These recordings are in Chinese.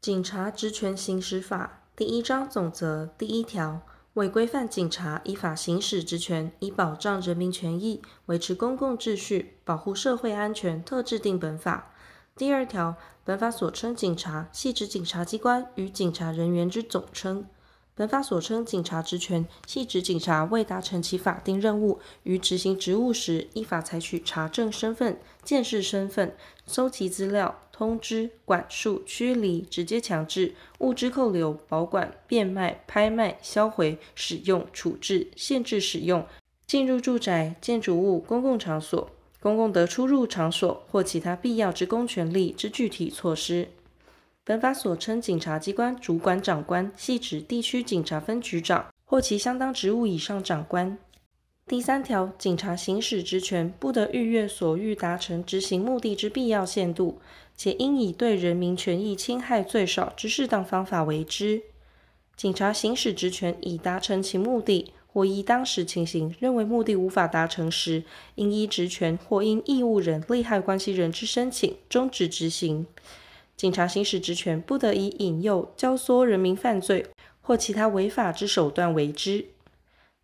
警察职权行使法第一章总则第一条，为规范警察依法行使职权，以保障人民权益，维持公共秩序，保护社会安全，特制定本法。第二条，本法所称警察，系指警察机关与警察人员之总称。本法所称警察职权，系指警察为达成其法定任务，于执行职务时，依法采取查证身份、鉴识身份、搜集资料、通知、管束、驱离、直接强制、物质扣留、保管、变卖、拍卖、销毁、使用、处置、限制使用、进入住宅、建筑物、公共场所、公共的出入场所或其他必要之公权力之具体措施。本法所称警察机关主管长官，系指地区警察分局长或其相当职务以上长官。第三条，警察行使职权，不得逾越所欲达成执行目的之必要限度，且应以对人民权益侵害最少之适当方法为之。警察行使职权以达成其目的，或依当时情形认为目的无法达成时，应依职权或因义务人、利害关系人之申请终止执行。警察行使职权，不得以引诱、教唆人民犯罪或其他违法之手段为之。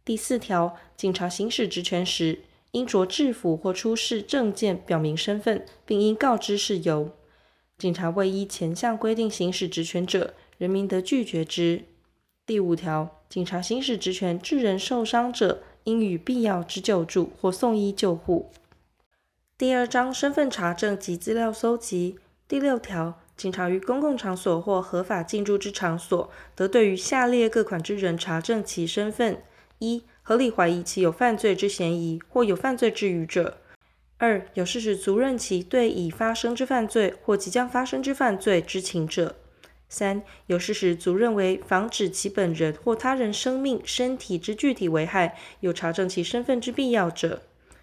第四条，警察行使职权时，应着制服或出示证件表明身份，并应告知事由。警察未依前项规定行使职权者，人民得拒绝之。第五条，警察行使职权致人受伤者，应予必要之救助或送医救护。第二章身份查证及资料搜集。第六条。警察于公共场所或合法进驻之场所，得对于下列各款之人查证其身份：一、合理怀疑其有犯罪之嫌疑或有犯罪之余者；二、有事实足认其对已发生之犯罪或即将发生之犯罪知情者；三、有事实足认为防止其本人或他人生命、身体之具体危害，有查证其身份之必要者。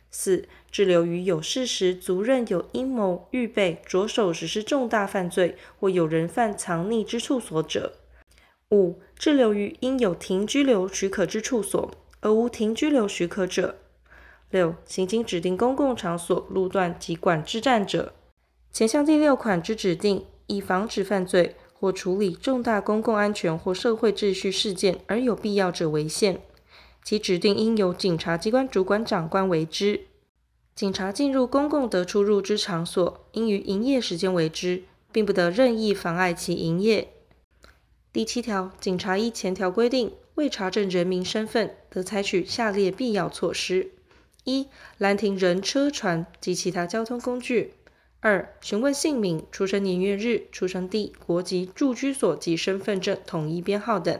四、滞留于有事实足认有阴谋、预备、着手实施重大犯罪或有人犯藏匿之处所者；五、滞留于应有停居留许可之处所而无停居留许可者；六、行经指定公共场所、路段及管制站者。前项第六款之指定，以防止犯罪或处理重大公共安全或社会秩序事件而有必要者为限。其指定应由警察机关主管长官为之。警察进入公共得出入之场所，应于营业时间为之，并不得任意妨碍其营业。第七条，警察依前条规定，未查证人民身份，得采取下列必要措施：一、拦停人车船及其他交通工具；二、询问姓名、出生年月日、出生地、国籍、住居所及身份证统一编号等。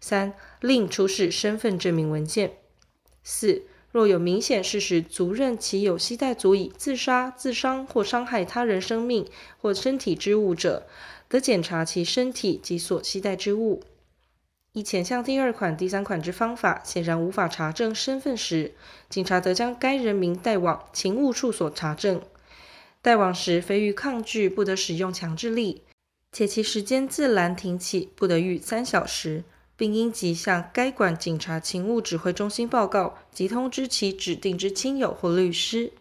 三、另出示身份证明文件。四、若有明显事实足认其有携带足以自杀、自伤或伤害他人生命或身体之物者，得检查其身体及所携带之物。以前项第二款、第三款之方法，显然无法查证身份时，警察得将该人民带往勤务处所查证。带往时，非遇抗拒，不得使用强制力，且其时间自拦停起，不得逾三小时。并应即向该管警察勤务指挥中心报告，及通知其指定之亲友或律师。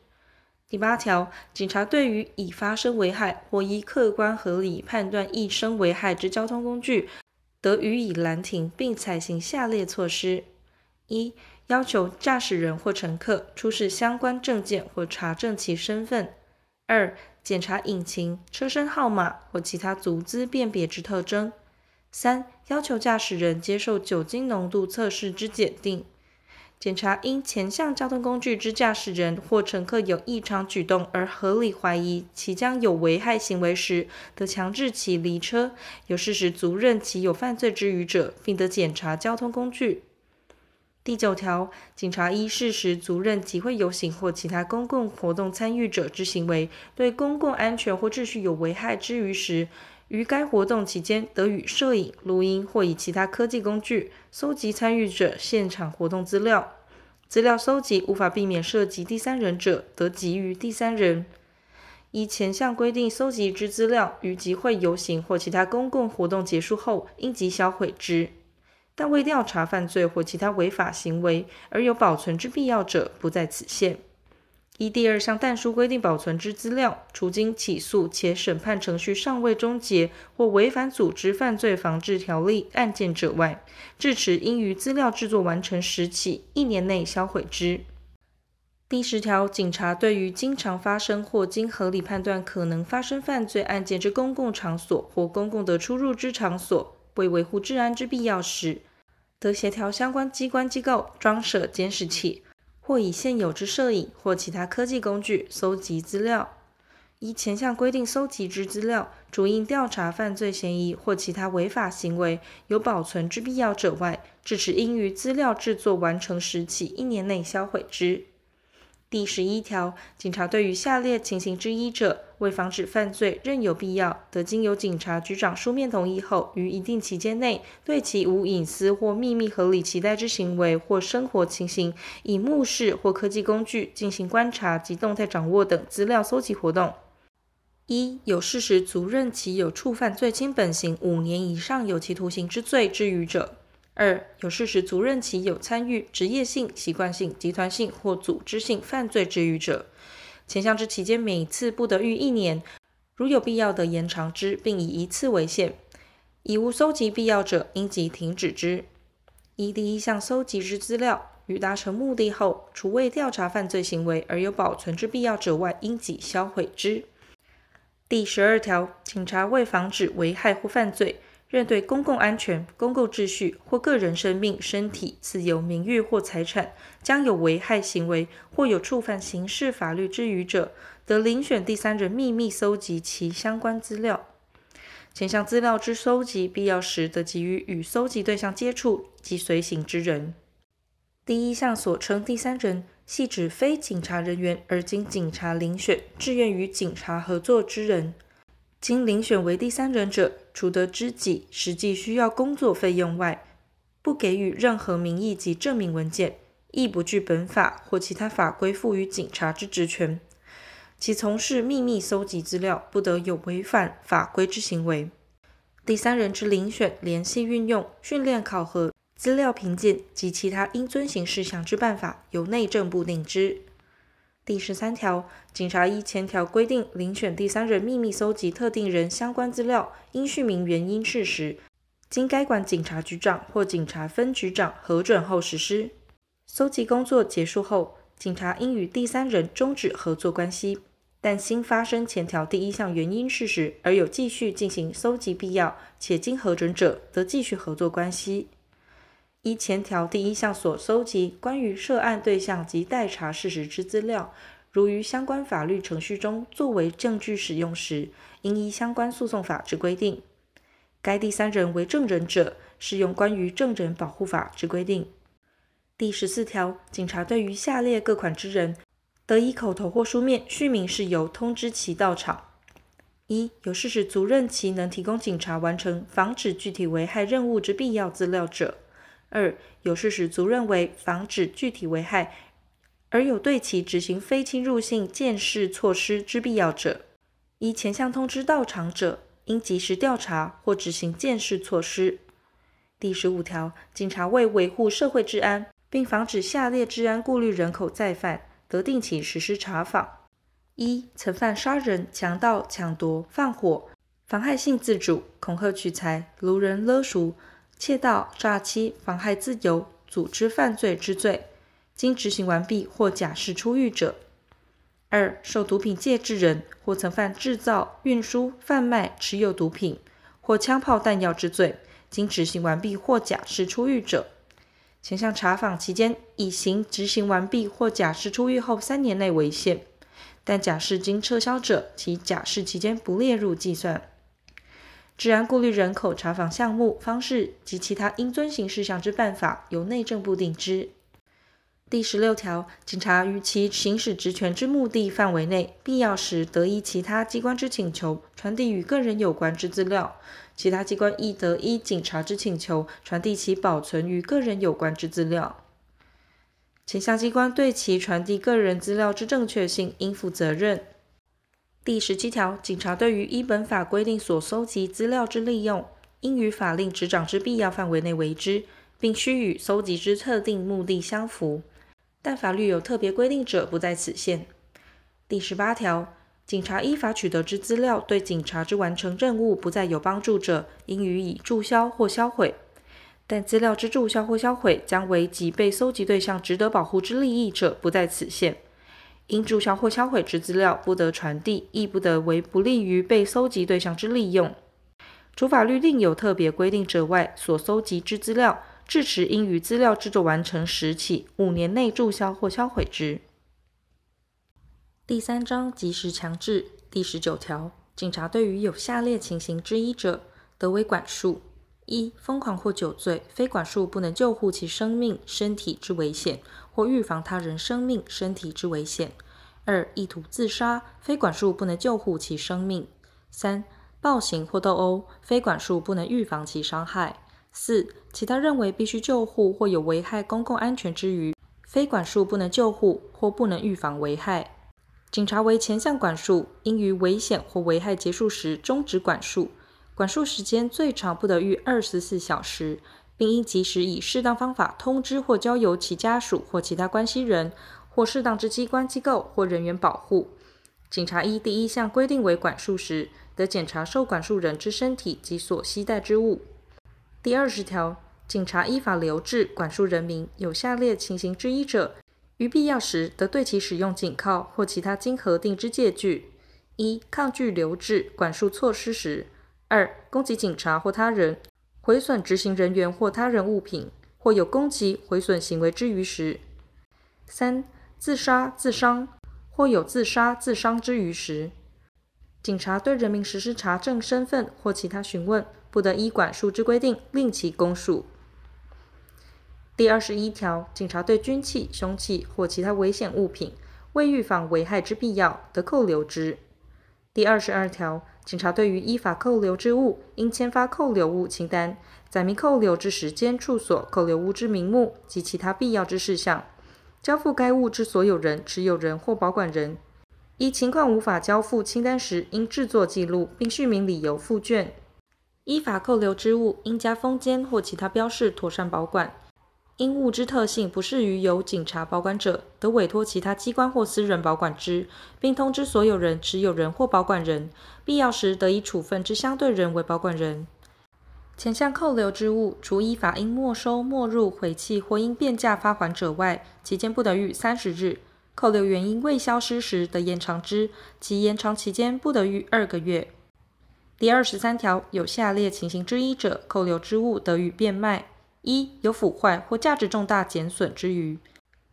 第八条，警察对于已发生危害或依客观合理判断易生危害之交通工具，得予以拦停，并采行下列措施：一、要求驾驶人或乘客出示相关证件或查证其身份；二、检查引擎、车身号码或其他足资辨别之特征。三、要求驾驶人接受酒精浓度测试之检定，检查因前项交通工具之驾驶人或乘客有异常举动而合理怀疑其将有危害行为时，得强制其离车；有事实足认其有犯罪之余者，并得检查交通工具。第九条，警察依事实足认集会游行或其他公共活动参与者之行为对公共安全或秩序有危害之余时，于该活动期间，得与摄影、录音或以其他科技工具搜集参与者现场活动资料。资料搜集无法避免涉及第三人者，得给予第三人。依前项规定搜集之资料，于集会、游行或其他公共活动结束后，应即销毁之。但未调查犯罪或其他违法行为而有保存之必要者，不在此限。依第二项但书规定保存之资料，除经起诉且审判程序尚未终结或违反组织犯罪防治条例案件者外，至迟应于资料制作完成时起一年内销毁之。第十条，警察对于经常发生或经合理判断可能发生犯罪案件之公共场所或公共的出入之场所，为维护治安之必要时，得协调相关机关机构装设监视器。或以现有之摄影或其他科技工具搜集资料，依前项规定搜集之资料，除因调查犯罪嫌疑或其他违法行为有保存之必要者外，至迟应于资料制作完成时起一年内销毁之。第十一条，警察对于下列情形之一者，为防止犯罪，任有必要，得经由警察局长书面同意后，于一定期间内，对其无隐私或秘密合理期待之行为或生活情形，以目视或科技工具进行观察及动态掌握等资料搜集活动。一、有事实足认其有触犯最轻本刑五年以上有期徒刑之罪之余者。二、有事实足认其有参与职业性、习惯性、集团性或组织性犯罪之虞者，前项之期间每次不得逾一年，如有必要的延长之，并以一次为限。已无搜集必要者，应即停止之。一第一项搜集之资料，于达成目的后，除为调查犯罪行为而有保存之必要者外，应即销毁之。第十二条，警察为防止危害或犯罪，认对公共安全、公共秩序或个人生命、身体、自由、名誉或财产将有危害行为或有触犯刑事法律之余者，得遴选第三人秘密搜集其相关资料。前项资料之搜集必要时，得给予与搜集对象接触及随行之人。第一项所称第三人，系指非警察人员而经警察遴选、志愿与警察合作之人。经遴选为第三人者，除得知己实际需要工作费用外，不给予任何名义及证明文件，亦不具本法或其他法规赋予警察之职权。其从事秘密搜集资料，不得有违反法规之行为。第三人之遴选、联系、运用、训练、考核、资料评鉴及其他应遵行事项之办法，由内政部定之。第十三条，警察依前条规定遴选第三人秘密搜集特定人相关资料，应叙明原因事实，经该管警察局长或警察分局长核准后实施。搜集工作结束后，警察应与第三人终止合作关系，但新发生前条第一项原因事实而有继续进行搜集必要且经核准者，则继续合作关系。依前条第一项所搜集关于涉案对象及待查事实之资料，如于相关法律程序中作为证据使用时，应依相关诉讼法之规定。该第三人为证人者，适用关于证人保护法之规定。第十四条，警察对于下列各款之人，得以口头或书面续明事由通知其到场：一、有事实足认其能提供警察完成防止具体危害任务之必要资料者。二、有事实足认为防止具体危害，而有对其执行非侵入性监视措施之必要者，依前项通知到场者，应及时调查或执行监视措施。第十五条，警察为维护社会治安，并防止下列治安顾虑人口再犯，得定期实施查访：一、曾犯杀人、强盗、抢夺、放火、妨害性自主、恐吓取财、掳人勒赎。窃盗、诈欺、妨害自由、组织犯罪之罪，经执行完毕或假释出狱者；二、受毒品戒治人，或曾犯制造、运输、贩卖、持有毒品或枪炮弹药之罪，经执行完毕或假释出狱者。前项查访期间，以刑执行完毕或假释出狱后三年内为限，但假释经撤销者，其假释期间不列入计算。治安顾虑人口查访项目、方式及其他应遵行事项之办法，由内政部定之。第十六条，警察于其行使职权之目的范围内，必要时得依其他机关之请求，传递与个人有关之资料；其他机关亦得依警察之请求，传递其保存与个人有关之资料。前项机关对其传递个人资料之正确性，应负责任。第十七条，警察对于依本法规定所搜集资料之利用，应于法令执掌之必要范围内为之，并须与搜集之特定目的相符。但法律有特别规定者，不在此限。第十八条，警察依法取得之资料，对警察之完成任务不再有帮助者，应予以注销或销毁。但资料之注销或销毁，将为及被搜集对象值得保护之利益者，不在此限。应注销或销毁之资料，不得传递，亦不得为不利于被搜集对象之利用。除法律另有特别规定者外，所搜集之资料，至迟应于资料制作完成时起五年内注销或销毁之。第三章及时强制第十九条，警察对于有下列情形之一者，得为管束。一、疯狂或酒醉，非管束不能救护其生命、身体之危险，或预防他人生命、身体之危险；二、意图自杀，非管束不能救护其生命；三、暴行或斗殴，非管束不能预防其伤害；四、其他认为必须救护或有危害公共安全之余，非管束不能救护或不能预防危害。警察为前项管束，应于危险或危害结束时终止管束。管束时间最长不得逾二十四小时，并应及时以适当方法通知或交由其家属或其他关系人，或适当之机关机构或人员保护。警察依第一项规定为管束时，得检查受管束人之身体及所携带之物。第二十条，警察依法留置管束人民，有下列情形之一者，于必要时得对其使用警铐或其他经核定之借据：一、抗拒留置管束措施时。二、攻击警察或他人，毁损执行人员或他人物品，或有攻击、毁损行为之余时；三、自杀、自伤，或有自杀、自伤之余时。警察对人民实施查证身份或其他询问，不得依管束之规定令其供述。第二十一条，警察对军器、凶器或其他危险物品，为预防危害之必要，得扣留之。第二十二条。警察对于依法扣留之物，应签发扣留物清单，载明扣留之时间、处所、扣留物之名目及其他必要之事项，交付该物之所有人、持有人或保管人。依情况无法交付清单时，应制作记录，并叙明理由附卷。依法扣留之物，应加封缄或其他标示，妥善保管。因物之特性不适于由警察保管者，得委托其他机关或私人保管之，并通知所有人、持有人或保管人，必要时得以处分之相对人为保管人。前项扣留之物，除依法应没收、没入、毁弃或应变价发还者外，期间不得逾三十日。扣留原因未消失时，得延长之，其延长期间不得逾二个月。第二十三条，有下列情形之一者，扣留之物得予变卖。一、有腐坏或价值重大减损之余；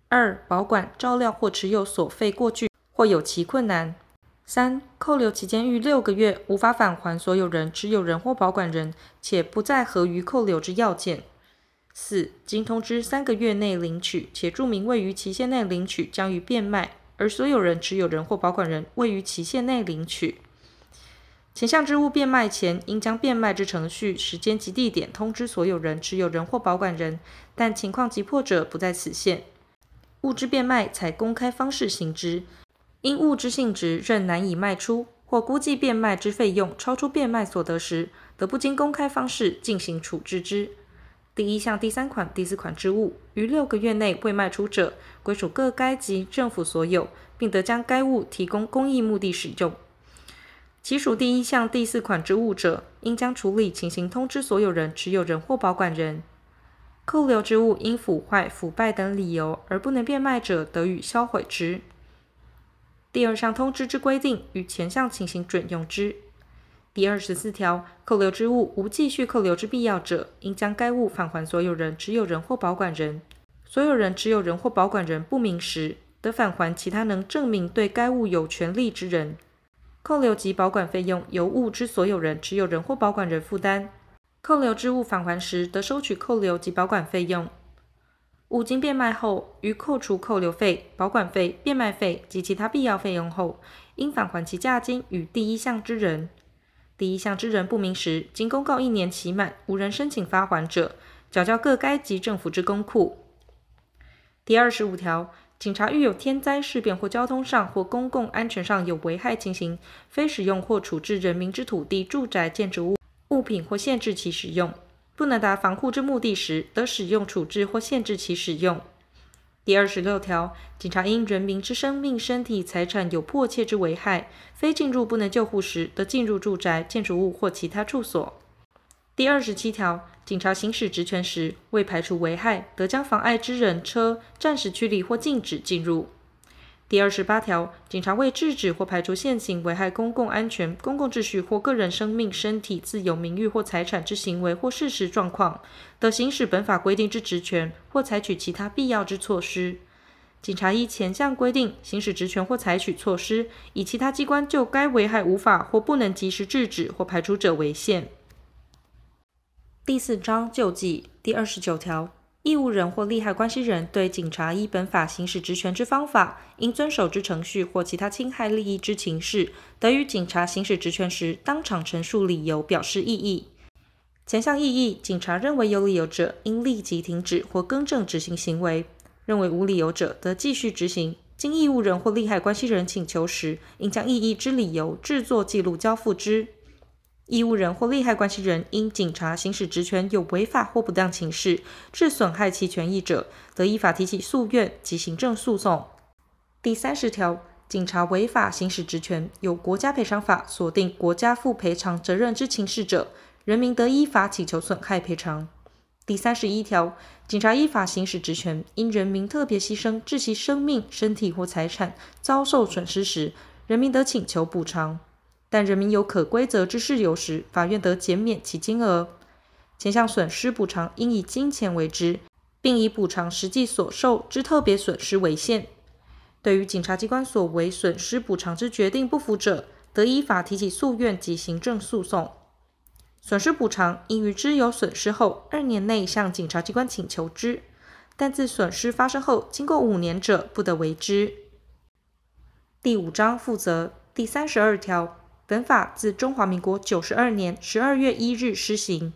二、保管、照料或持有所费过巨或有其困难；三、扣留期间逾六个月，无法返还所有人、持有人或保管人，且不再合于扣留之要件；四、经通知三个月内领取，且注明位于期限内领取将于变卖，而所有人、持有人或保管人位于期限内领取。前项之物变卖前，应将变卖之程序、时间及地点通知所有人、持有人或保管人，但情况急迫者不在此限。物之变卖采公开方式行之，因物之性质认难以卖出，或估计变卖之费用超出变卖所得时，得不经公开方式进行处置之。第一项第三款、第四款之物，于六个月内未卖出者，归属各该级政府所有，并得将该物提供公益目的使用。其属第一项第四款之物者，应将处理情形通知所有人、持有人或保管人。扣留之物因腐坏、腐败等理由而不能变卖者，得予销毁之。第二项通知之规定，与前项情形准用之。第二十四条，扣留之物无继续扣留之必要者，应将该物返还所有人、持有人或保管人。所有人、持有人或保管人不明时，得返还其他能证明对该物有权利之人。扣留及保管费用由物之所有人、持有人或保管人负担。扣留之物返还时，得收取扣留及保管费用。物经变卖后，于扣除扣留费、保管费、变卖费及其他必要费用后，应返还其价金与第一项之人。第一项之人不明时，经公告一年期满，无人申请发还者，缴交各该级政府之公库。第二十五条。警察遇有天灾事变或交通上或公共安全上有危害情形，非使用或处置人民之土地、住宅、建筑物、物品或限制其使用，不能达防护之目的时，得使用、处置或限制其使用。第二十六条，警察因人民之生命、身体、财产有迫切之危害，非进入不能救护时，得进入住宅、建筑物或其他处所。第二十七条，警察行使职权时，为排除危害，得将妨碍之人、车暂时驱离或禁止进入。第二十八条，警察为制止或排除现行危害公共安全、公共秩序或个人生命、身体、自由、名誉或财产之行为或事实状况，得行使本法规定之职权或采取其他必要之措施。警察依前项规定行使职权或采取措施，以其他机关就该危害无法或不能及时制止或排除者为限。第四章救济第二十九条。义务人或利害关系人对警察依本法行使职权之方法、应遵守之程序或其他侵害利益之情事，得于警察行使职权时当场陈述理由，表示异议。前项异议，警察认为有理由者，应立即停止或更正执行行为；认为无理由者，得继续执行。经义务人或利害关系人请求时，应将异议之理由制作记录交付之。义务人或利害关系人因警察行使职权有违法或不当情事，致损害其权益者，得依法提起诉愿及行政诉讼。第三十条，警察违法行使职权，有国家赔偿法锁定国家负赔偿责任之情事者，人民得依法请求损害赔偿。第三十一条，警察依法行使职权，因人民特别牺牲致其生命、身体或财产遭受损失时，人民得请求补偿。但人民有可归责之事由时，法院得减免其金额。前项损失补偿应以金钱为之，并以补偿实际所受之特别损失为限。对于警察机关所为损失补偿之决定不服者，得依法提起诉愿及行政诉讼。损失补偿应于知有损失后二年内向警察机关请求之，但自损失发生后经过五年者，不得为之。第五章负责第三十二条。本法自中华民国九十二年十二月一日施行。